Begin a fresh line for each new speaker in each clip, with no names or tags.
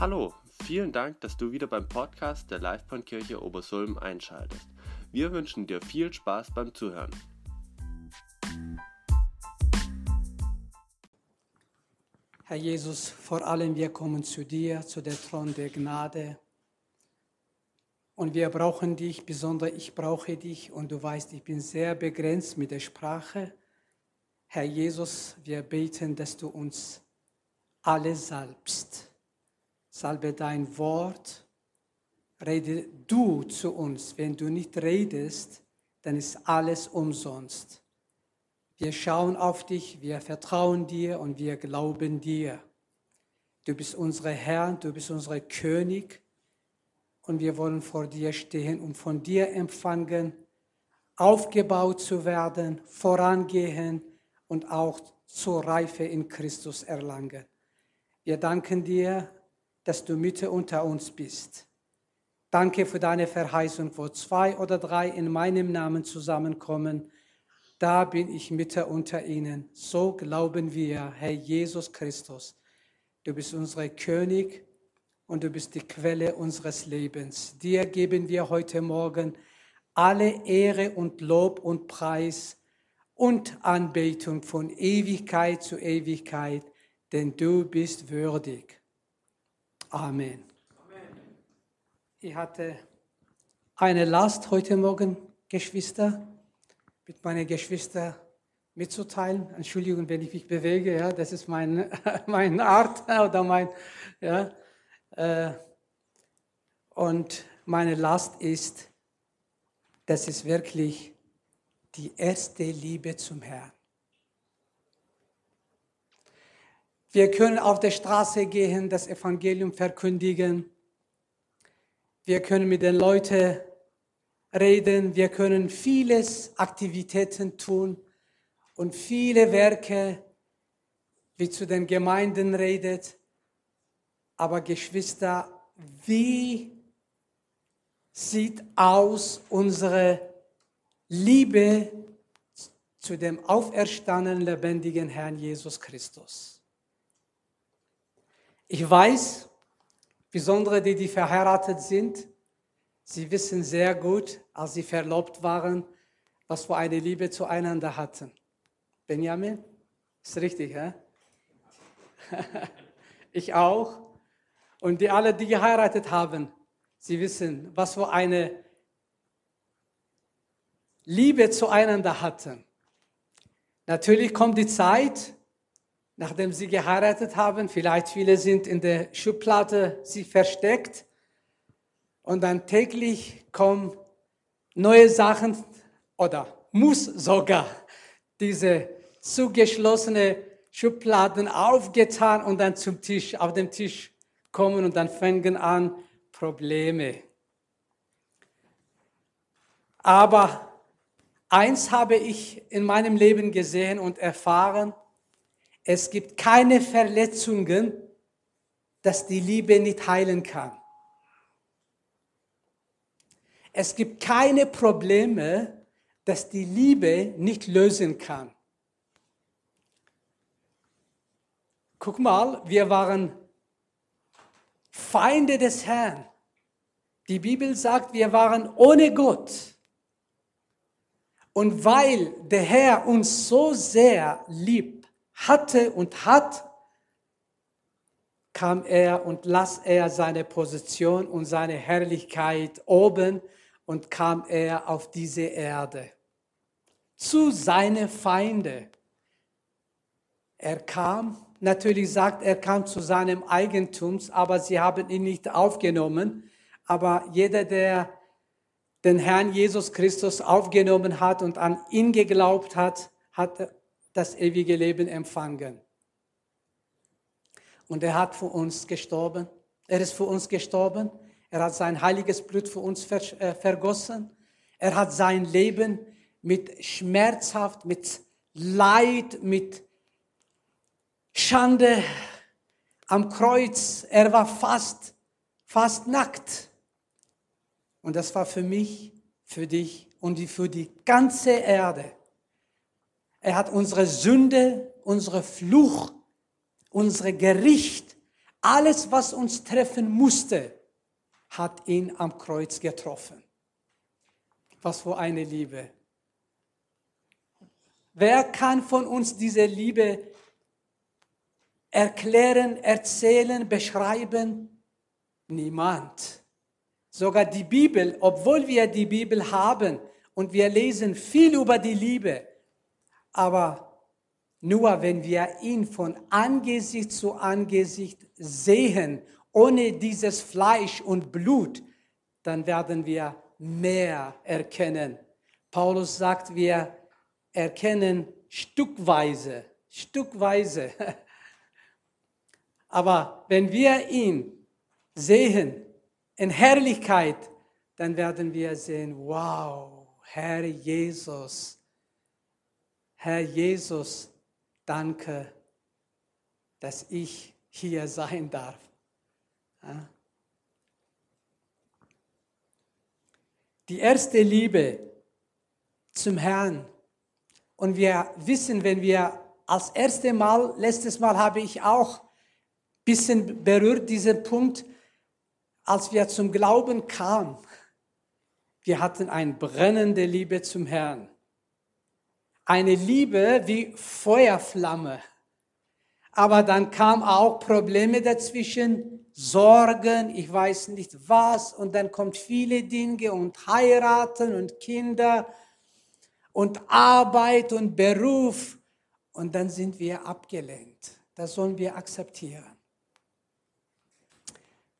Hallo, vielen Dank, dass du wieder beim Podcast der Livebahnkirche Obersulm einschaltest. Wir wünschen dir viel Spaß beim Zuhören.
Herr Jesus, vor allem wir kommen zu dir, zu der Thron der Gnade. Und wir brauchen dich, besonders ich brauche dich. Und du weißt, ich bin sehr begrenzt mit der Sprache. Herr Jesus, wir beten, dass du uns alle salbst. Salbe dein Wort. Rede du zu uns. Wenn du nicht redest, dann ist alles umsonst. Wir schauen auf dich, wir vertrauen dir und wir glauben dir. Du bist unser Herr, du bist unser König und wir wollen vor dir stehen und von dir empfangen, aufgebaut zu werden, vorangehen und auch zur Reife in Christus erlangen. Wir danken dir, dass du Mitte unter uns bist. Danke für deine Verheißung, wo zwei oder drei in meinem Namen zusammenkommen da bin ich Mitte unter ihnen. So glauben wir, Herr Jesus Christus. Du bist unser König und du bist die Quelle unseres Lebens. Dir geben wir heute Morgen alle Ehre und Lob und Preis und Anbetung von Ewigkeit zu Ewigkeit, denn du bist würdig. Amen. Amen. Ich hatte eine Last heute Morgen, Geschwister mit meinen Geschwistern mitzuteilen. Entschuldigung, wenn ich mich bewege, ja, das ist mein, meine Art oder mein, ja. Äh, und meine Last ist, das ist wirklich die erste Liebe zum Herrn. Wir können auf der Straße gehen, das Evangelium verkündigen. Wir können mit den Leuten reden, wir können vieles Aktivitäten tun und viele Werke, wie zu den Gemeinden redet. Aber Geschwister, wie sieht aus unsere Liebe zu dem auferstandenen, lebendigen Herrn Jesus Christus? Ich weiß, besonders die, die verheiratet sind, Sie wissen sehr gut, als sie verlobt waren, was für eine Liebe zueinander hatten. Benjamin? Ist richtig, hä? ich auch. Und die alle, die geheiratet haben, sie wissen, was für eine Liebe zueinander hatten. Natürlich kommt die Zeit, nachdem sie geheiratet haben, vielleicht viele sind in der Schublade sie versteckt, und dann täglich kommen neue Sachen oder muss sogar diese zugeschlossene Schubladen aufgetan und dann zum Tisch, auf dem Tisch kommen und dann fangen an Probleme. Aber eins habe ich in meinem Leben gesehen und erfahren, es gibt keine Verletzungen, dass die Liebe nicht heilen kann. Es gibt keine Probleme, dass die Liebe nicht lösen kann. Guck mal, wir waren Feinde des Herrn. Die Bibel sagt, wir waren ohne Gott. Und weil der Herr uns so sehr lieb hatte und hat, kam er und las er seine Position und seine Herrlichkeit oben und kam er auf diese Erde zu seinen Feinde. Er kam, natürlich sagt, er kam zu seinem Eigentum, aber sie haben ihn nicht aufgenommen. Aber jeder, der den Herrn Jesus Christus aufgenommen hat und an ihn geglaubt hat, hat das ewige Leben empfangen. Und er hat für uns gestorben. Er ist für uns gestorben. Er hat sein heiliges Blut für uns äh, vergossen. Er hat sein Leben mit schmerzhaft, mit Leid, mit Schande am Kreuz. Er war fast, fast nackt. Und das war für mich, für dich und für die ganze Erde. Er hat unsere Sünde, unsere Fluch, unsere Gericht Alles, was uns treffen musste, hat ihn am Kreuz getroffen. Was für eine Liebe. Wer kann von uns diese Liebe erklären, erzählen, beschreiben? Niemand. Sogar die Bibel, obwohl wir die Bibel haben und wir lesen viel über die Liebe, aber nur wenn wir ihn von Angesicht zu Angesicht sehen, ohne dieses Fleisch und Blut, dann werden wir mehr erkennen. Paulus sagt, wir erkennen stückweise, stückweise. Aber wenn wir ihn sehen in Herrlichkeit, dann werden wir sehen, wow, Herr Jesus, Herr Jesus, danke, dass ich hier sein darf. Die erste Liebe zum Herrn. Und wir wissen, wenn wir als erste Mal, letztes Mal habe ich auch ein bisschen berührt diesen Punkt, als wir zum Glauben kamen. Wir hatten eine brennende Liebe zum Herrn. Eine Liebe wie Feuerflamme. Aber dann kamen auch Probleme dazwischen, Sorgen, ich weiß nicht was, und dann kommt viele Dinge und heiraten und Kinder und Arbeit und Beruf und dann sind wir abgelenkt. Das sollen wir akzeptieren.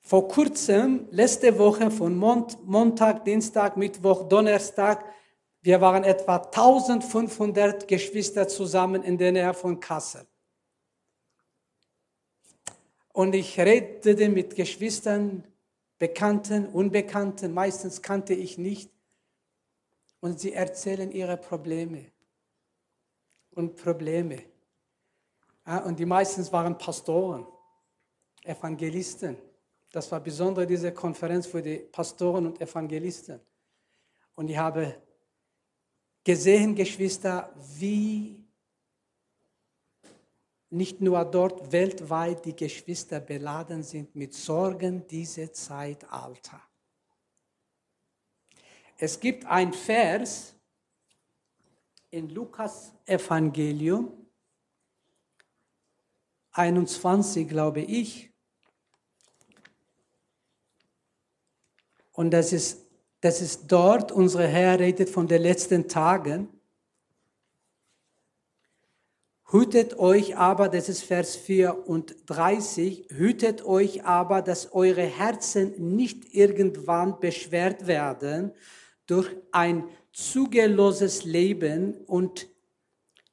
Vor kurzem, letzte Woche von Montag, Dienstag, Mittwoch, Donnerstag, wir waren etwa 1500 Geschwister zusammen in der Nähe von Kassel. Und ich redete mit Geschwistern, Bekannten, Unbekannten, meistens kannte ich nicht. Und sie erzählen ihre Probleme und Probleme. Und die meisten waren Pastoren, Evangelisten. Das war besonders diese Konferenz für die Pastoren und Evangelisten. Und ich habe gesehen, Geschwister, wie nicht nur dort weltweit die Geschwister beladen sind mit Sorgen dieser Zeitalter. Es gibt ein Vers in Lukas Evangelium 21, glaube ich. Und das ist, das ist dort, unsere Herr redet von den letzten Tagen. Hütet euch aber, das ist Vers 34, hütet euch aber, dass eure Herzen nicht irgendwann beschwert werden durch ein zügelloses Leben und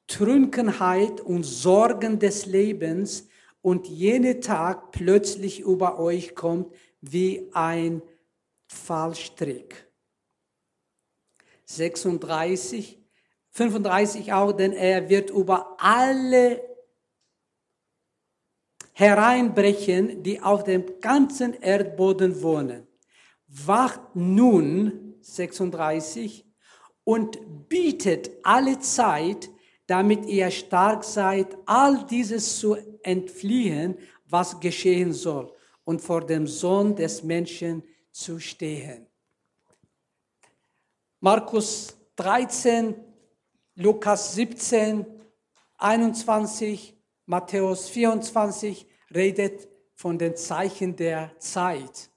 Trunkenheit und Sorgen des Lebens und jene Tag plötzlich über euch kommt wie ein Fallstrick. 36, 35 auch, denn er wird über alle hereinbrechen, die auf dem ganzen Erdboden wohnen. Wacht nun, 36, und bietet alle Zeit, damit ihr stark seid, all dieses zu entfliehen, was geschehen soll, und vor dem Sohn des Menschen zu stehen. Markus 13, Lukas 17, 21, Matthäus 24 redet von den Zeichen der Zeit.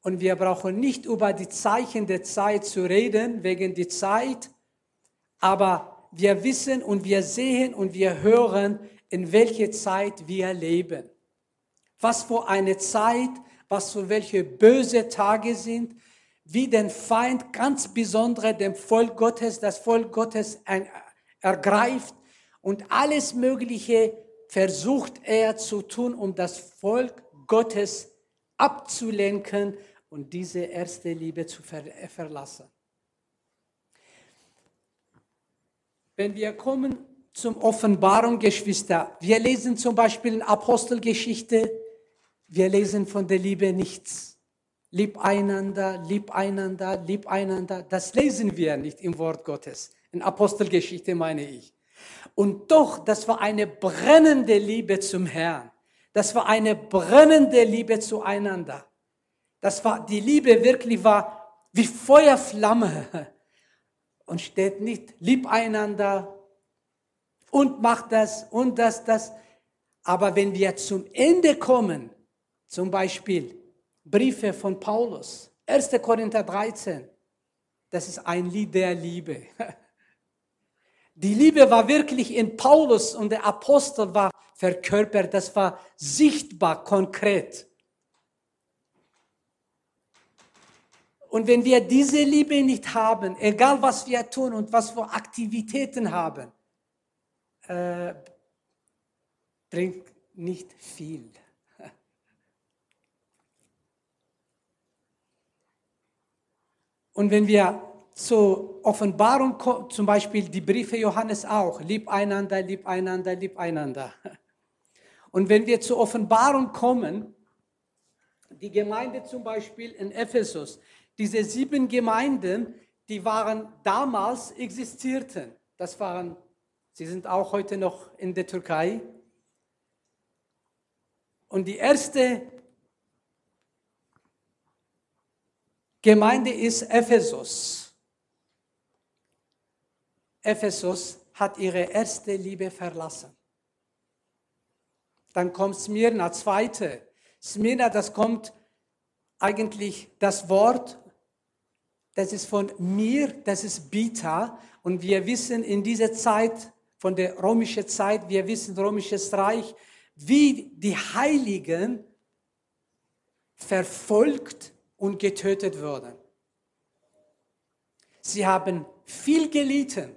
Und wir brauchen nicht über die Zeichen der Zeit zu reden, wegen der Zeit, aber wir wissen und wir sehen und wir hören, in welche Zeit wir leben. Was für eine Zeit, was für welche böse Tage sind, wie den Feind ganz besonders dem Volk Gottes, das Volk Gottes ergreift und alles Mögliche versucht er zu tun, um das Volk Gottes abzulenken und diese erste Liebe zu verlassen. Wenn wir kommen zum Offenbarung, Geschwister, wir lesen zum Beispiel in Apostelgeschichte, wir lesen von der Liebe nichts. Lieb einander, lieb einander, lieb einander. Das lesen wir nicht im Wort Gottes. In Apostelgeschichte meine ich. Und doch, das war eine brennende Liebe zum Herrn. Das war eine brennende Liebe zueinander. Das war, die Liebe wirklich war wie Feuerflamme und steht nicht lieb einander und macht das und das, das. Aber wenn wir zum Ende kommen, zum Beispiel Briefe von Paulus, 1. Korinther 13, das ist ein Lied der Liebe. Die Liebe war wirklich in Paulus und der Apostel war verkörpert, das war sichtbar, konkret. Und wenn wir diese Liebe nicht haben, egal was wir tun und was für Aktivitäten haben, äh, bringt nicht viel. Und wenn wir zur Offenbarung kommen, zum Beispiel die Briefe Johannes auch, lieb einander, lieb einander, lieb einander. Und wenn wir zur Offenbarung kommen, die Gemeinde zum Beispiel in Ephesus, diese sieben Gemeinden, die waren damals existierten. Das waren, sie sind auch heute noch in der Türkei. Und die erste Gemeinde ist Ephesus. Ephesus hat ihre erste Liebe verlassen. Dann kommt Smyrna, zweite. Smyrna, das kommt eigentlich das Wort das ist von mir, das ist Bita. Und wir wissen in dieser Zeit, von der römischen Zeit, wir wissen römisches Reich, wie die Heiligen verfolgt und getötet wurden. Sie haben viel gelitten.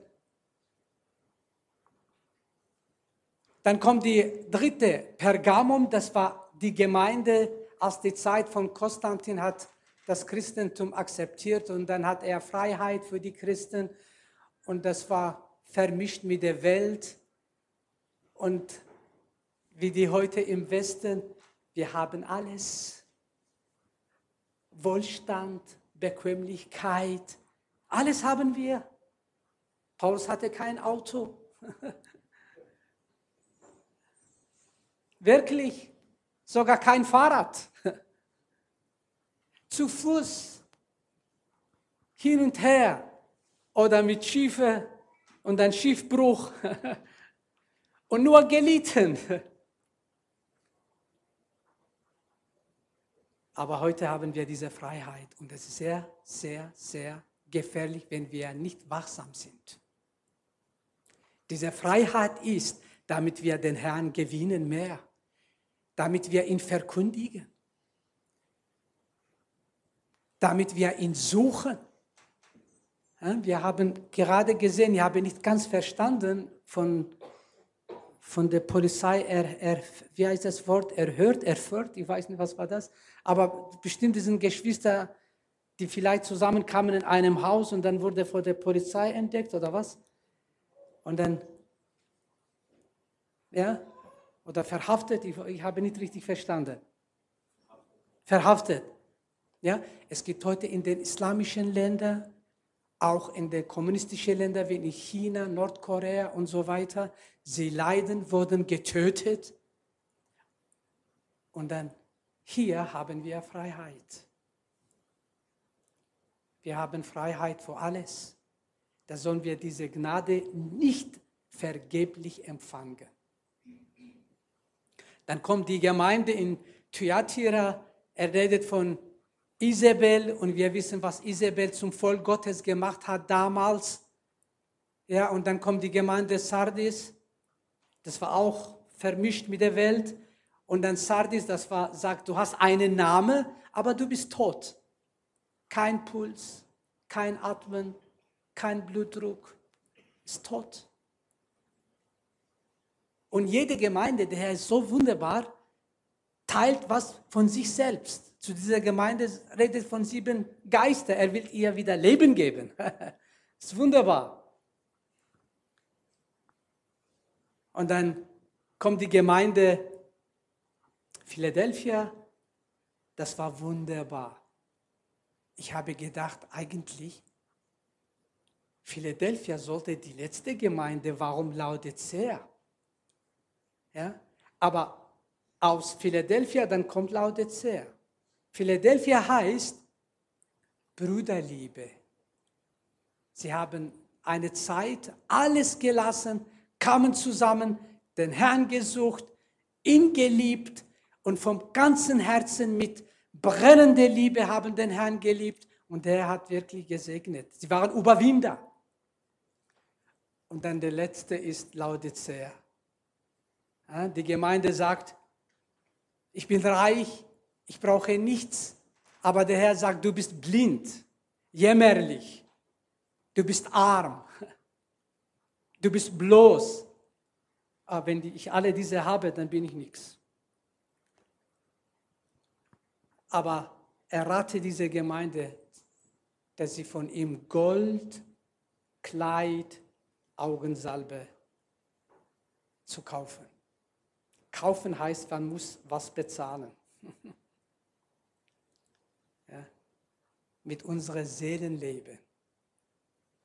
Dann kommt die dritte Pergamum, das war die Gemeinde, als die Zeit von Konstantin hat das Christentum akzeptiert und dann hat er Freiheit für die Christen und das war vermischt mit der Welt und wie die heute im Westen, wir haben alles. Wohlstand, Bequemlichkeit, alles haben wir. Paulus hatte kein Auto. Wirklich, sogar kein Fahrrad zu Fuß hin und her oder mit Schiffe und ein Schiffbruch und nur gelitten. Aber heute haben wir diese Freiheit und es ist sehr, sehr, sehr gefährlich, wenn wir nicht wachsam sind. Diese Freiheit ist, damit wir den Herrn gewinnen mehr, damit wir ihn verkündigen damit wir ihn suchen. Wir haben gerade gesehen, ich habe nicht ganz verstanden von, von der Polizei, er, er, wie heißt das Wort, erhört, erfört, ich weiß nicht, was war das, aber bestimmt sind Geschwister, die vielleicht zusammenkamen in einem Haus und dann wurde vor der Polizei entdeckt oder was? Und dann, ja, oder verhaftet, ich, ich habe nicht richtig verstanden. Verhaftet. Ja, es gibt heute in den islamischen Ländern, auch in den kommunistischen Ländern wie in China, Nordkorea und so weiter, sie leiden, wurden getötet. Und dann hier haben wir Freiheit. Wir haben Freiheit für alles. Da sollen wir diese Gnade nicht vergeblich empfangen. Dann kommt die Gemeinde in Thyatira, er redet von Isabel, und wir wissen, was Isabel zum Volk Gottes gemacht hat damals. Ja, und dann kommt die Gemeinde Sardis, das war auch vermischt mit der Welt. Und dann Sardis, das war, sagt, du hast einen Namen, aber du bist tot. Kein Puls, kein Atmen, kein Blutdruck, ist tot. Und jede Gemeinde, der Herr ist so wunderbar, teilt was von sich selbst zu dieser Gemeinde redet von sieben Geister. Er will ihr wieder Leben geben. ist wunderbar. Und dann kommt die Gemeinde Philadelphia. Das war wunderbar. Ich habe gedacht, eigentlich, Philadelphia sollte die letzte Gemeinde, warum Laodicea? Ja? Aber aus Philadelphia, dann kommt Laodicea. Philadelphia heißt Brüderliebe. Sie haben eine Zeit alles gelassen, kamen zusammen, den Herrn gesucht, ihn geliebt und vom ganzen Herzen mit brennender Liebe haben den Herrn geliebt und er hat wirklich gesegnet. Sie waren Überwinder. Und dann der letzte ist Laodicea. Die Gemeinde sagt, ich bin reich, ich brauche nichts, aber der Herr sagt, du bist blind, jämmerlich, du bist arm, du bist bloß. Aber wenn ich alle diese habe, dann bin ich nichts. Aber er rate diese Gemeinde, dass sie von ihm Gold, Kleid, Augensalbe zu kaufen. Kaufen heißt, man muss was bezahlen. ja. Mit unserem Seelenleben.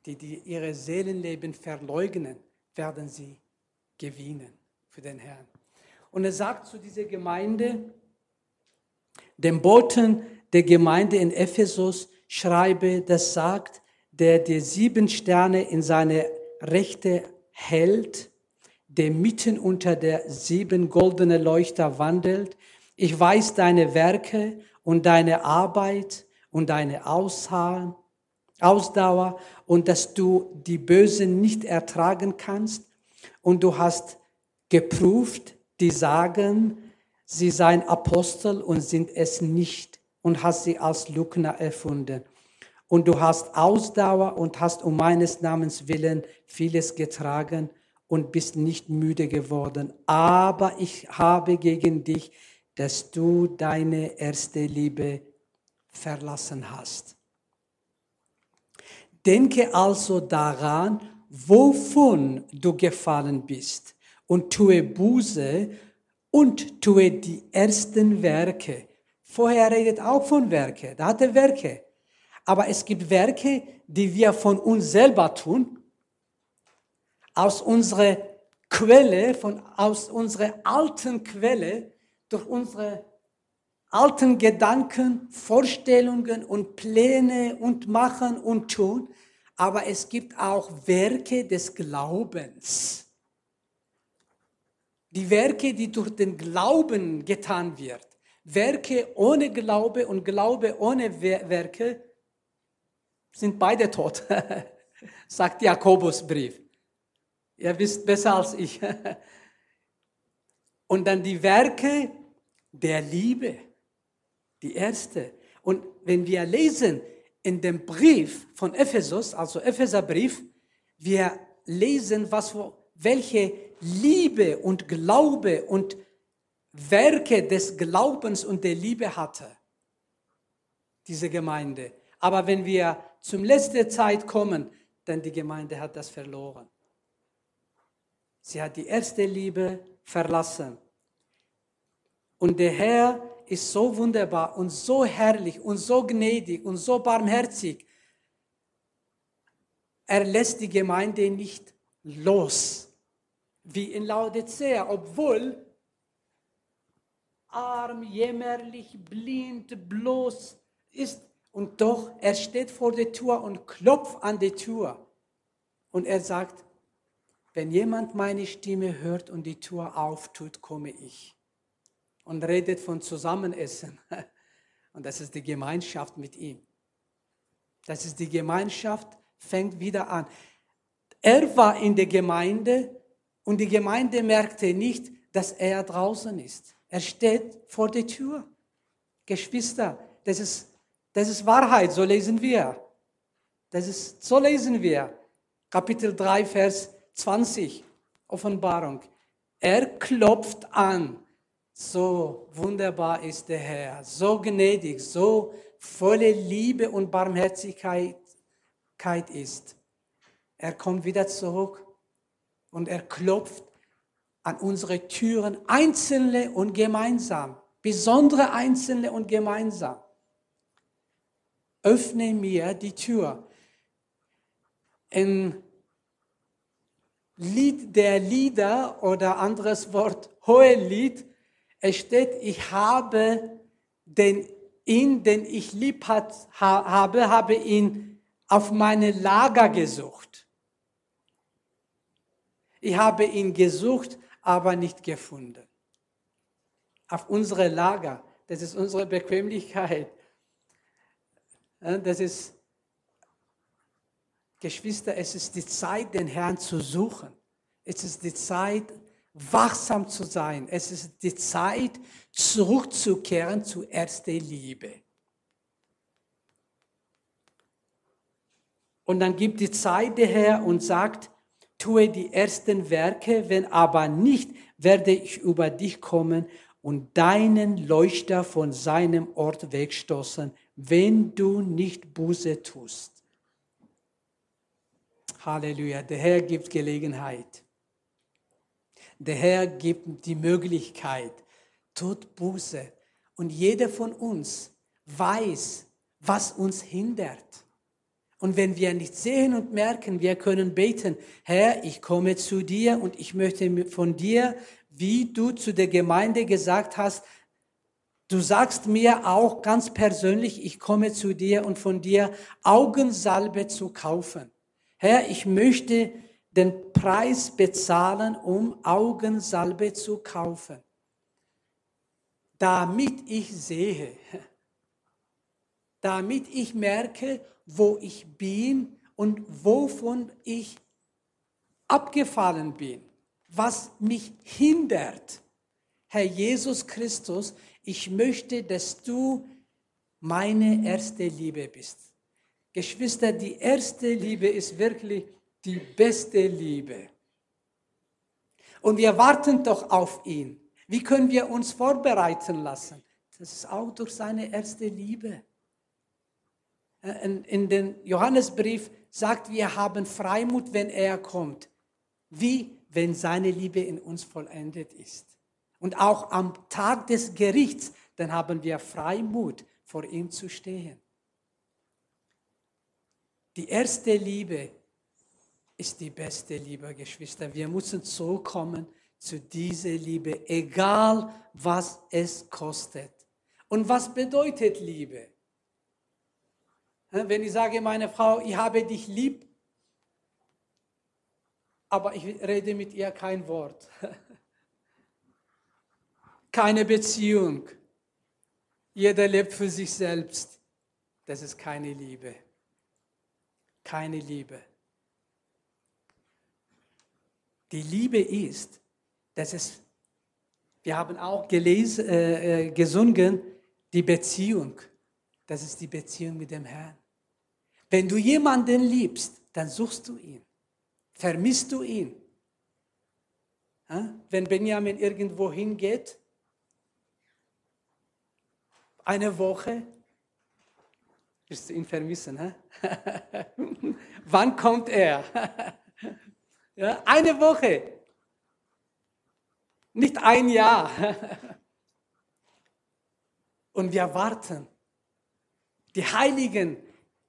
Die, die ihre Seelenleben verleugnen, werden sie gewinnen für den Herrn. Und er sagt zu dieser Gemeinde, dem Boten der Gemeinde in Ephesus schreibe, das sagt, der die sieben Sterne in seine Rechte hält, der mitten unter der sieben goldenen Leuchter wandelt. Ich weiß deine Werke und deine Arbeit und deine Ausdauer und dass du die Bösen nicht ertragen kannst. Und du hast geprüft, die sagen, sie seien Apostel und sind es nicht und hast sie als Lügner erfunden. Und du hast Ausdauer und hast um meines Namens willen vieles getragen und bist nicht müde geworden. Aber ich habe gegen dich, dass du deine erste Liebe verlassen hast. Denke also daran, wovon du gefallen bist und tue Buße und tue die ersten Werke. Vorher redet auch von Werke, da hat er Werke. Aber es gibt Werke, die wir von uns selber tun, aus unserer Quelle, von, aus unserer alten Quelle, durch unsere alten Gedanken, Vorstellungen und Pläne und Machen und Tun. Aber es gibt auch Werke des Glaubens die Werke, die durch den Glauben getan wird. Werke ohne Glaube und Glaube ohne Werke sind beide tot, sagt Jakobusbrief. Ihr wisst besser als ich. Und dann die Werke der Liebe, die erste. Und wenn wir lesen in dem Brief von Ephesus, also Epheserbrief, wir lesen, was, welche Liebe und Glaube und Werke des Glaubens und der Liebe hatte, diese Gemeinde. Aber wenn wir zum letzten Zeit kommen, dann die Gemeinde hat das verloren. Sie hat die erste Liebe verlassen. Und der Herr ist so wunderbar und so herrlich und so gnädig und so barmherzig. Er lässt die Gemeinde nicht los wie in Laodicea, obwohl arm, jämmerlich, blind, bloß ist. Und doch, er steht vor der Tür und klopft an die Tür. Und er sagt, wenn jemand meine Stimme hört und die Tür auftut, komme ich. Und redet von Zusammenessen. Und das ist die Gemeinschaft mit ihm. Das ist die Gemeinschaft, fängt wieder an. Er war in der Gemeinde und die Gemeinde merkte nicht, dass er draußen ist. Er steht vor der Tür. Geschwister, das ist, das ist Wahrheit, so lesen wir. Das ist, so lesen wir. Kapitel 3, Vers 20, Offenbarung. Er klopft an. So wunderbar ist der Herr, so gnädig, so volle Liebe und Barmherzigkeit ist. Er kommt wieder zurück und er klopft an unsere Türen, einzelne und gemeinsam, besondere einzelne und gemeinsam. Öffne mir die Tür. Ein Lied der Lieder oder anderes Wort, Hohelied, Es steht, ich habe den ihn, den ich lieb hat, ha, habe, habe ihn auf meine Lager gesucht. Ich habe ihn gesucht, aber nicht gefunden. Auf unsere Lager. Das ist unsere Bequemlichkeit. Das ist, Geschwister, es ist die Zeit, den Herrn zu suchen. Es ist die Zeit, wachsam zu sein. Es ist die Zeit, zurückzukehren zu erster Liebe. Und dann gibt die Zeit der Herr und sagt, tue die ersten Werke, wenn aber nicht, werde ich über dich kommen und deinen Leuchter von seinem Ort wegstoßen, wenn du nicht Buße tust. Halleluja, der Herr gibt Gelegenheit. Der Herr gibt die Möglichkeit, tut Buße. Und jeder von uns weiß, was uns hindert. Und wenn wir nicht sehen und merken, wir können beten, Herr, ich komme zu dir und ich möchte von dir, wie du zu der Gemeinde gesagt hast, du sagst mir auch ganz persönlich, ich komme zu dir und von dir Augensalbe zu kaufen. Herr, ich möchte den Preis bezahlen, um Augensalbe zu kaufen, damit ich sehe, damit ich merke, wo ich bin und wovon ich abgefallen bin, was mich hindert. Herr Jesus Christus, ich möchte, dass du meine erste Liebe bist. Geschwister, die erste Liebe ist wirklich die beste Liebe. Und wir warten doch auf ihn. Wie können wir uns vorbereiten lassen? Das ist auch durch seine erste Liebe. In, in den Johannesbrief sagt, wir haben Freimut, wenn er kommt. Wie? Wenn seine Liebe in uns vollendet ist. Und auch am Tag des Gerichts, dann haben wir Freimut, vor ihm zu stehen. Die erste Liebe ist die beste Liebe, Geschwister. Wir müssen zurückkommen zu dieser Liebe, egal was es kostet. Und was bedeutet Liebe? Wenn ich sage, meine Frau, ich habe dich lieb, aber ich rede mit ihr kein Wort. Keine Beziehung. Jeder lebt für sich selbst. Das ist keine Liebe. Keine Liebe. Die Liebe ist, dass es, wir haben auch gelesen, äh, äh, gesungen, die Beziehung. Das ist die Beziehung mit dem Herrn. Wenn du jemanden liebst, dann suchst du ihn. Vermisst du ihn. Wenn Benjamin irgendwo hingeht, eine Woche, wirst du ihn vermissen. Wann kommt er? Ja, eine Woche. Nicht ein Jahr. Und wir warten. Die Heiligen,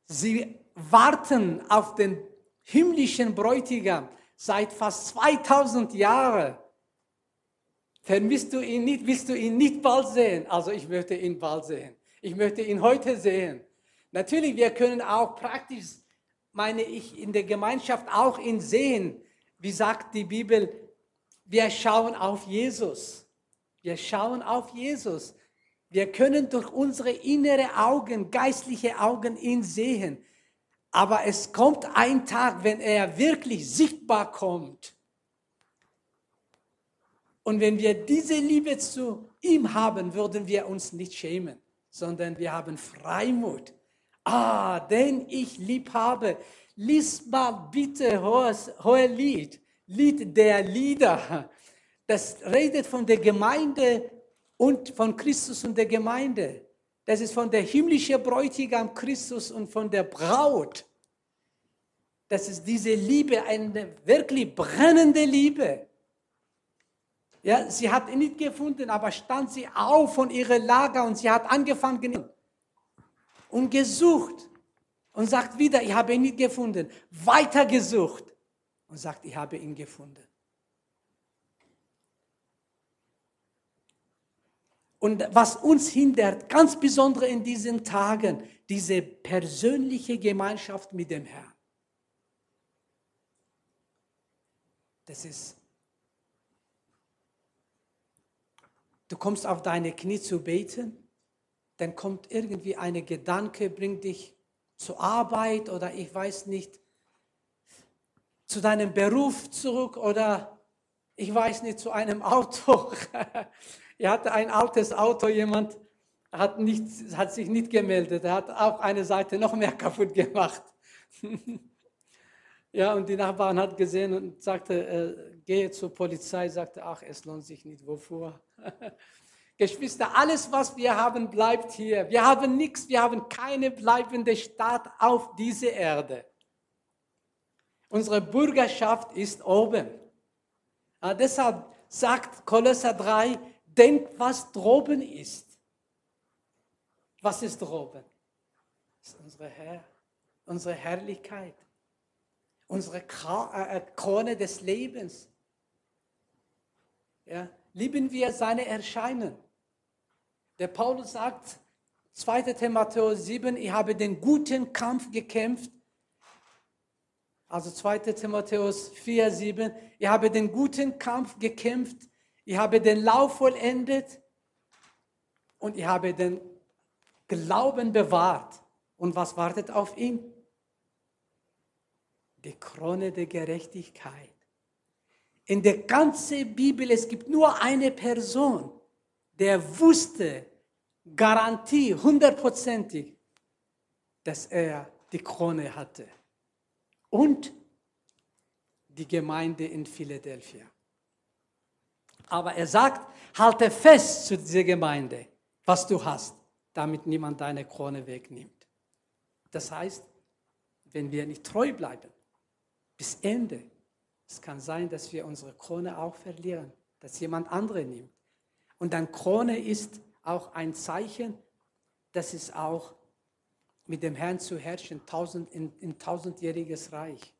sie warten auf den himmlischen Bräutigam seit fast 2000 Jahren. Vermisst du ihn nicht? Willst du ihn nicht bald sehen? Also ich möchte ihn bald sehen. Ich möchte ihn heute sehen. Natürlich, wir können auch praktisch, meine ich, in der Gemeinschaft auch ihn sehen. Wie sagt die Bibel, wir schauen auf Jesus. Wir schauen auf Jesus. Wir können durch unsere innere Augen, geistliche Augen ihn sehen. Aber es kommt ein Tag, wenn er wirklich sichtbar kommt. Und wenn wir diese Liebe zu ihm haben, würden wir uns nicht schämen, sondern wir haben Freimut. Ah, den ich lieb habe, Lies mal bitte hohes, hohe Lied, Lied der Lieder. Das redet von der Gemeinde und von Christus und der Gemeinde. Das ist von der himmlischen Bräutigam Christus und von der Braut. Das ist diese Liebe, eine wirklich brennende Liebe. Ja, sie hat ihn nicht gefunden, aber stand sie auf von ihrem Lager und sie hat angefangen und gesucht und sagt wieder, ich habe ihn nicht gefunden. Weiter gesucht und sagt, ich habe ihn gefunden. Und was uns hindert, ganz besonders in diesen Tagen, diese persönliche Gemeinschaft mit dem Herrn. Das ist, du kommst auf deine Knie zu beten, dann kommt irgendwie ein Gedanke, bringt dich zur Arbeit oder ich weiß nicht, zu deinem Beruf zurück oder ich weiß nicht, zu einem Auto. er hatte ein altes Auto, jemand hat, nicht, hat sich nicht gemeldet, er hat auch eine Seite noch mehr kaputt gemacht. ja, und die Nachbarn hat gesehen und sagte, äh, gehe zur Polizei, sagte, ach, es lohnt sich nicht, wovor? Geschwister, alles, was wir haben, bleibt hier. Wir haben nichts, wir haben keine bleibende Stadt auf dieser Erde. Unsere Bürgerschaft ist oben. Ja, deshalb sagt Kolosser 3, denkt, was droben ist. Was ist droben? Das ist unsere Herr, unsere Herrlichkeit, unsere äh, äh, Krone des Lebens. Ja, lieben wir seine Erscheinen. Der Paulus sagt, 2. Timotheus 7, ich habe den guten Kampf gekämpft. Also 2. Timotheus 4, 7, ich habe den guten Kampf gekämpft, ich habe den Lauf vollendet und ich habe den Glauben bewahrt. Und was wartet auf ihn? Die Krone der Gerechtigkeit. In der ganzen Bibel, es gibt nur eine Person, der wusste, Garantie, hundertprozentig, dass er die Krone hatte. Und die Gemeinde in Philadelphia. Aber er sagt, halte fest zu dieser Gemeinde, was du hast, damit niemand deine Krone wegnimmt. Das heißt, wenn wir nicht treu bleiben, bis Ende, es kann sein, dass wir unsere Krone auch verlieren, dass jemand andere nimmt. Und dann Krone ist auch ein Zeichen, dass es auch mit dem Herrn zu herrschen, tausend, in, in tausendjähriges Reich.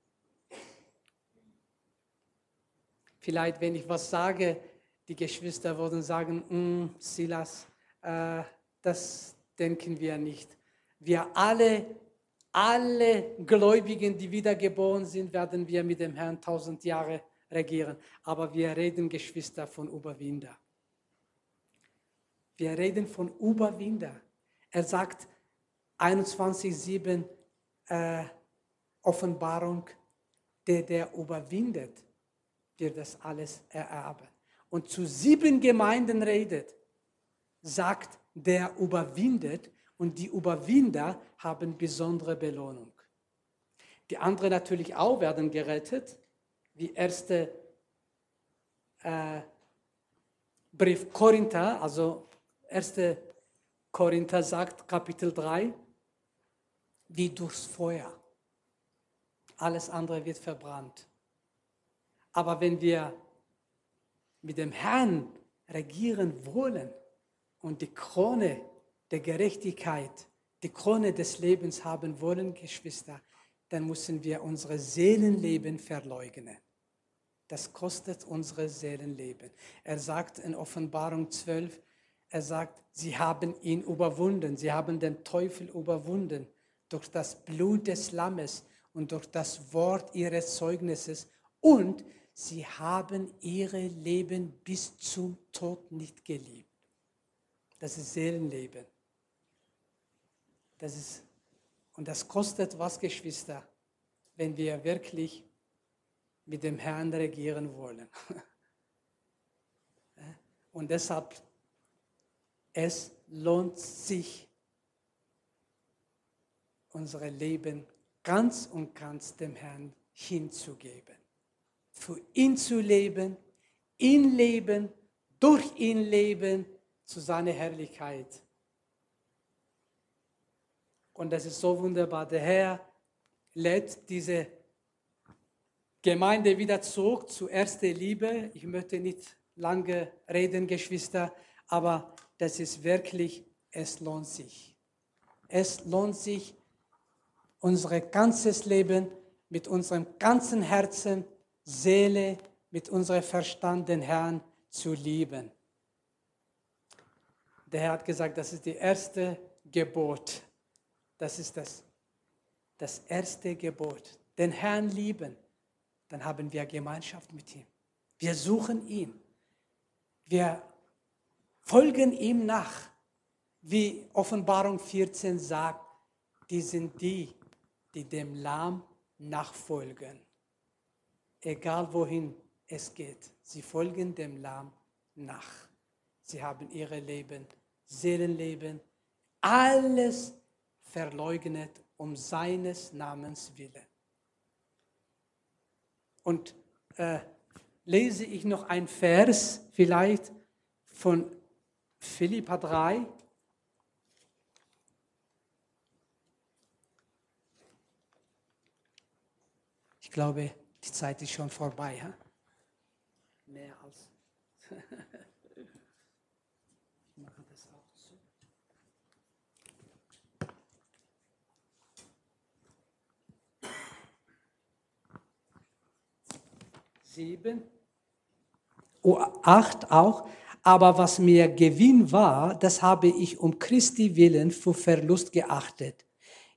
Vielleicht, wenn ich was sage, die Geschwister würden sagen, mm, Silas, äh, das denken wir nicht. Wir alle, alle Gläubigen, die wiedergeboren sind, werden wir mit dem Herrn tausend Jahre regieren. Aber wir reden, Geschwister, von Überwinder. Wir reden von Überwinder. Er sagt 21,7 äh, Offenbarung, der, der überwindet, wird das alles ererben. Und zu sieben Gemeinden redet, sagt, der überwindet und die Überwinder haben besondere Belohnung. Die anderen natürlich auch werden gerettet, wie erste äh, Brief Korinther, also 1. Korinther sagt, Kapitel 3, wie durchs Feuer. Alles andere wird verbrannt. Aber wenn wir mit dem Herrn regieren wollen und die Krone der Gerechtigkeit, die Krone des Lebens haben wollen, Geschwister, dann müssen wir unsere Seelenleben verleugnen. Das kostet unsere Seelenleben. Er sagt in Offenbarung 12, er sagt, sie haben ihn überwunden, sie haben den Teufel überwunden durch das Blut des Lammes und durch das Wort ihres Zeugnisses und sie haben ihre Leben bis zum Tod nicht geliebt. Das ist Seelenleben. Das ist, und das kostet was, Geschwister, wenn wir wirklich mit dem Herrn regieren wollen. Und deshalb es lohnt sich, unser Leben ganz und ganz dem Herrn hinzugeben. Für ihn zu leben, ihn leben, durch ihn leben, zu seiner Herrlichkeit. Und das ist so wunderbar. Der Herr lädt diese Gemeinde wieder zurück zu erster Liebe. Ich möchte nicht lange reden, Geschwister, aber das ist wirklich, es lohnt sich. Es lohnt sich, unser ganzes Leben mit unserem ganzen Herzen, Seele, mit unserem Verstand den Herrn zu lieben. Der Herr hat gesagt, das ist die erste Gebot. Das ist das, das erste Gebot. Den Herrn lieben. Dann haben wir Gemeinschaft mit ihm. Wir suchen ihn. Wir folgen ihm nach. Wie Offenbarung 14 sagt, die sind die, die dem Lamm nachfolgen. Egal wohin es geht, sie folgen dem Lamm nach. Sie haben ihre Leben, Seelenleben, alles verleugnet um seines Namens willen. Und äh, lese ich noch ein Vers vielleicht von Philippa 3. Ich glaube, die Zeit ist schon vorbei. He? Mehr als. ich mache das auch so. Sieben. Oh, acht auch. Aber was mir Gewinn war, das habe ich um Christi willen für Verlust geachtet.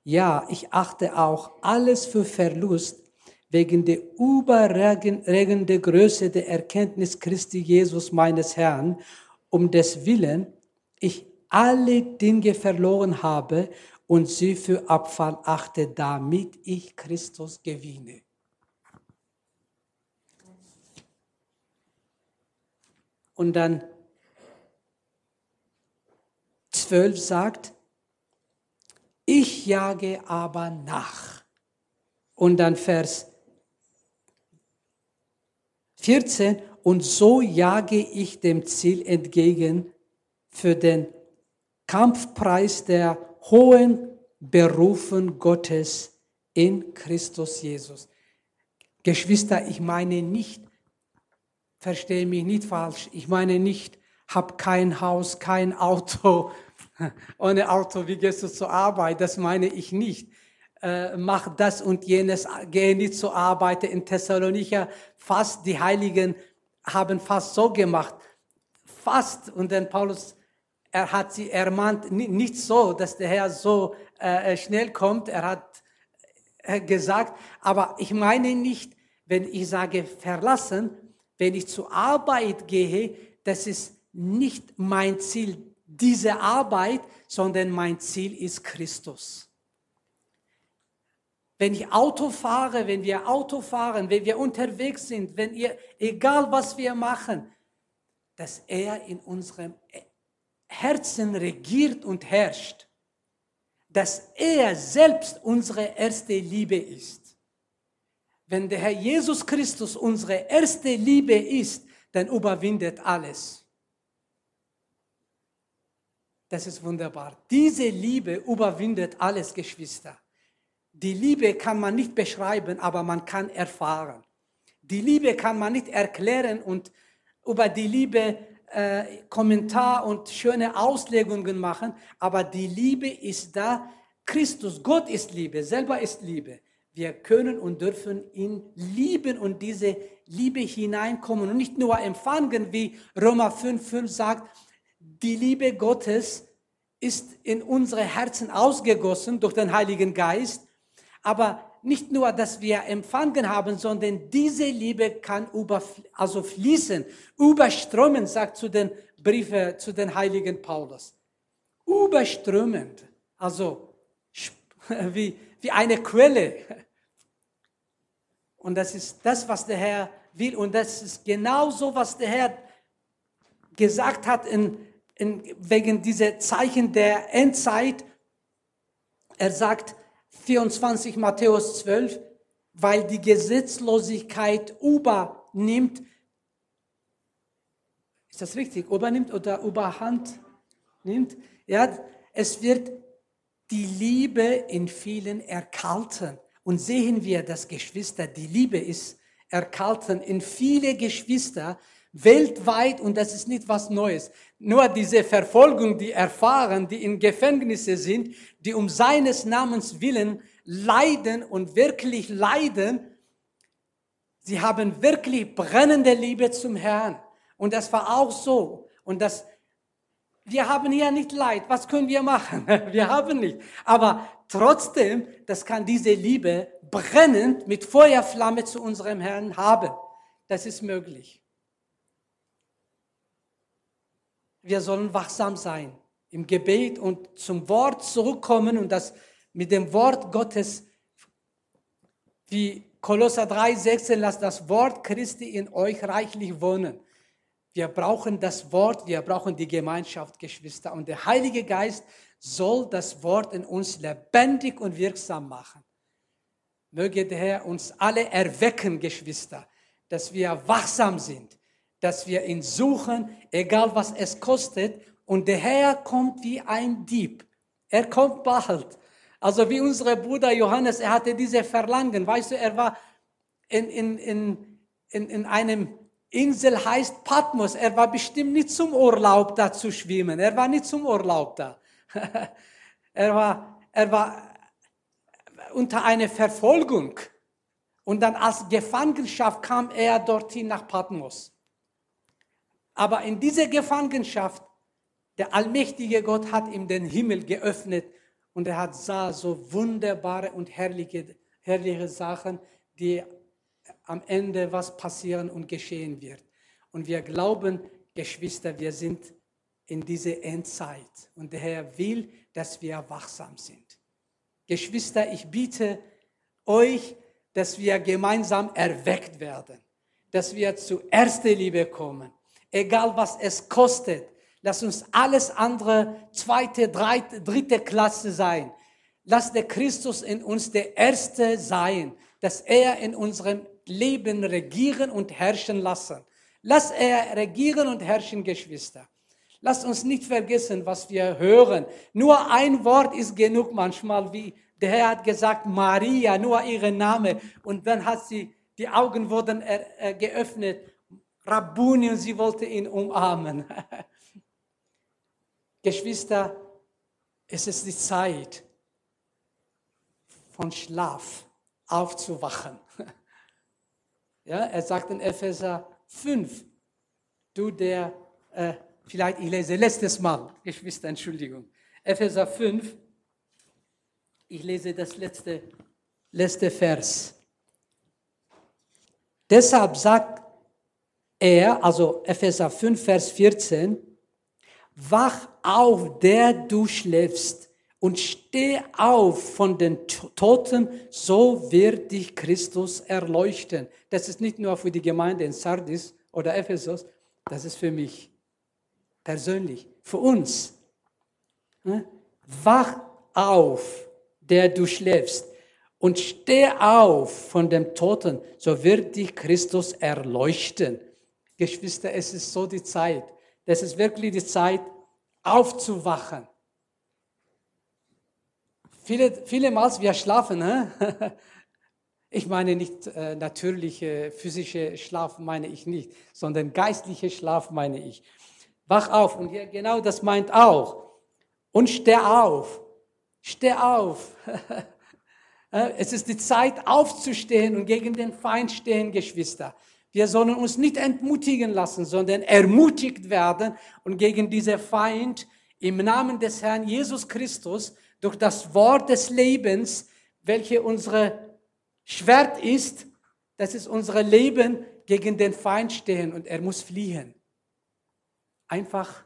Ja, ich achte auch alles für Verlust wegen der überregenden Größe der Erkenntnis Christi Jesus meines Herrn, um des Willen ich alle Dinge verloren habe und sie für Abfall achte, damit ich Christus gewinne. Und dann 12 sagt, ich jage aber nach. Und dann Vers 14, und so jage ich dem Ziel entgegen für den Kampfpreis der hohen Berufen Gottes in Christus Jesus. Geschwister, ich meine nicht, verstehe mich nicht falsch, ich meine nicht, hab kein Haus, kein Auto, ohne Auto, wie gehst du zur Arbeit? Das meine ich nicht äh, mach das und jenes, gehe nicht zur Arbeit. In Thessalonicher fast die Heiligen haben fast so gemacht. Fast. Und dann Paulus, er hat sie ermahnt, nicht so, dass der Herr so äh, schnell kommt. Er hat äh, gesagt, aber ich meine nicht, wenn ich sage verlassen, wenn ich zur Arbeit gehe, das ist nicht mein Ziel, diese Arbeit, sondern mein Ziel ist Christus. Wenn ich Auto fahre, wenn wir Auto fahren, wenn wir unterwegs sind, wenn ihr, egal was wir machen, dass er in unserem Herzen regiert und herrscht, dass er selbst unsere erste Liebe ist. Wenn der Herr Jesus Christus unsere erste Liebe ist, dann überwindet alles. Das ist wunderbar. Diese Liebe überwindet alles, Geschwister. Die Liebe kann man nicht beschreiben, aber man kann erfahren. Die Liebe kann man nicht erklären und über die Liebe äh, Kommentar und schöne Auslegungen machen, aber die Liebe ist da. Christus, Gott ist Liebe, selber ist Liebe. Wir können und dürfen ihn lieben und diese Liebe hineinkommen und nicht nur empfangen, wie Römer 5,5 sagt, die Liebe Gottes ist in unsere Herzen ausgegossen durch den Heiligen Geist aber nicht nur, dass wir empfangen haben, sondern diese Liebe kann über, also fließen, überströmen, sagt zu den Briefe, zu den Heiligen Paulus. Überströmend, also wie, wie eine Quelle. Und das ist das, was der Herr will. Und das ist genau so, was der Herr gesagt hat in, in, wegen dieser Zeichen der Endzeit. Er sagt, 24 Matthäus 12, weil die Gesetzlosigkeit übernimmt. Ist das richtig? Übernimmt oder überhand nimmt? Ja, es wird die Liebe in vielen erkalten. Und sehen wir, dass Geschwister, die Liebe ist erkalten in viele Geschwister, weltweit und das ist nicht was Neues. Nur diese Verfolgung, die erfahren, die in Gefängnisse sind, die um seines Namens willen leiden und wirklich leiden, sie haben wirklich brennende Liebe zum Herrn. Und das war auch so. Und das wir haben hier nicht Leid. Was können wir machen? Wir haben nicht. Aber trotzdem, das kann diese Liebe brennend mit Feuerflamme zu unserem Herrn haben. Das ist möglich. Wir sollen wachsam sein im Gebet und zum Wort zurückkommen und das mit dem Wort Gottes, wie Kolosser 3, 16, lasst das Wort Christi in euch reichlich wohnen. Wir brauchen das Wort, wir brauchen die Gemeinschaft, Geschwister. Und der Heilige Geist soll das Wort in uns lebendig und wirksam machen. Möge der Herr uns alle erwecken, Geschwister, dass wir wachsam sind, dass wir ihn suchen, egal was es kostet. Und der Herr kommt wie ein Dieb. Er kommt bald. Also wie unser Bruder Johannes, er hatte diese Verlangen. Weißt du, er war in, in, in, in, in einem Insel heißt Patmos. Er war bestimmt nicht zum Urlaub da zu schwimmen. Er war nicht zum Urlaub da. er, war, er war unter einer Verfolgung. Und dann als Gefangenschaft kam er dorthin nach Patmos. Aber in dieser Gefangenschaft, der allmächtige Gott hat ihm den Himmel geöffnet und er hat sah so wunderbare und herrliche, herrliche Sachen, die am Ende was passieren und geschehen wird. Und wir glauben, Geschwister, wir sind in dieser Endzeit und der Herr will, dass wir wachsam sind. Geschwister, ich biete euch, dass wir gemeinsam erweckt werden, dass wir zu erster Liebe kommen, egal was es kostet. Lass uns alles andere zweite, dritte, dritte Klasse sein. Lass der Christus in uns der Erste sein, dass er in unserem Leben regieren und herrschen lassen. Lass er regieren und herrschen, Geschwister. Lasst uns nicht vergessen, was wir hören. Nur ein Wort ist genug manchmal, wie der Herr hat gesagt, Maria, nur ihren Name. Und dann hat sie, die Augen wurden äh, geöffnet. Rabbuni und sie wollte ihn umarmen. Geschwister, es ist die Zeit von Schlaf aufzuwachen. Ja, er sagt in Epheser 5, du der, äh, vielleicht ich lese letztes Mal, Geschwister, Entschuldigung. Epheser 5, ich lese das letzte, letzte Vers. Deshalb sagt er, also Epheser 5, Vers 14, wach auf, der du schläfst und steh auf von den Toten, so wird dich Christus erleuchten. Das ist nicht nur für die Gemeinde in Sardis oder Ephesus, das ist für mich persönlich, für uns. Wach auf, der du schläfst, und steh auf von dem Toten, so wird dich Christus erleuchten. Geschwister, es ist so die Zeit. Das ist wirklich die Zeit, aufzuwachen Viele, vielemals wir schlafen. Hä? Ich meine nicht äh, natürliche physische Schlaf meine ich nicht, sondern geistliche Schlaf meine ich. Wach auf und genau das meint auch. Und steh auf. Steh auf. es ist die Zeit aufzustehen und gegen den Feind stehen, Geschwister. Wir sollen uns nicht entmutigen lassen, sondern ermutigt werden und gegen diesen Feind im Namen des Herrn Jesus Christus durch das Wort des Lebens, welche unsere Schwert ist, das ist unser Leben gegen den Feind stehen und er muss fliehen. Einfach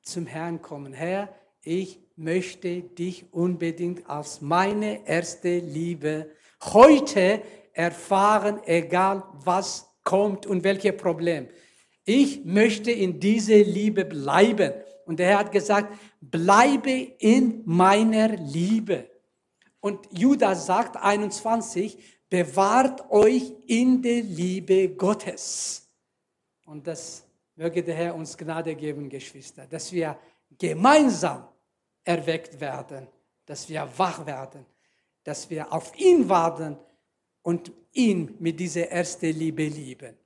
zum Herrn kommen. Herr, ich möchte dich unbedingt als meine erste Liebe heute erfahren, egal was kommt und welche Problem. Ich möchte in diese Liebe bleiben. Und der Herr hat gesagt, bleibe in meiner Liebe. Und Judas sagt 21, bewahrt euch in der Liebe Gottes. Und das möge der Herr uns Gnade geben, Geschwister, dass wir gemeinsam erweckt werden, dass wir wach werden, dass wir auf ihn warten und ihn mit dieser ersten Liebe lieben.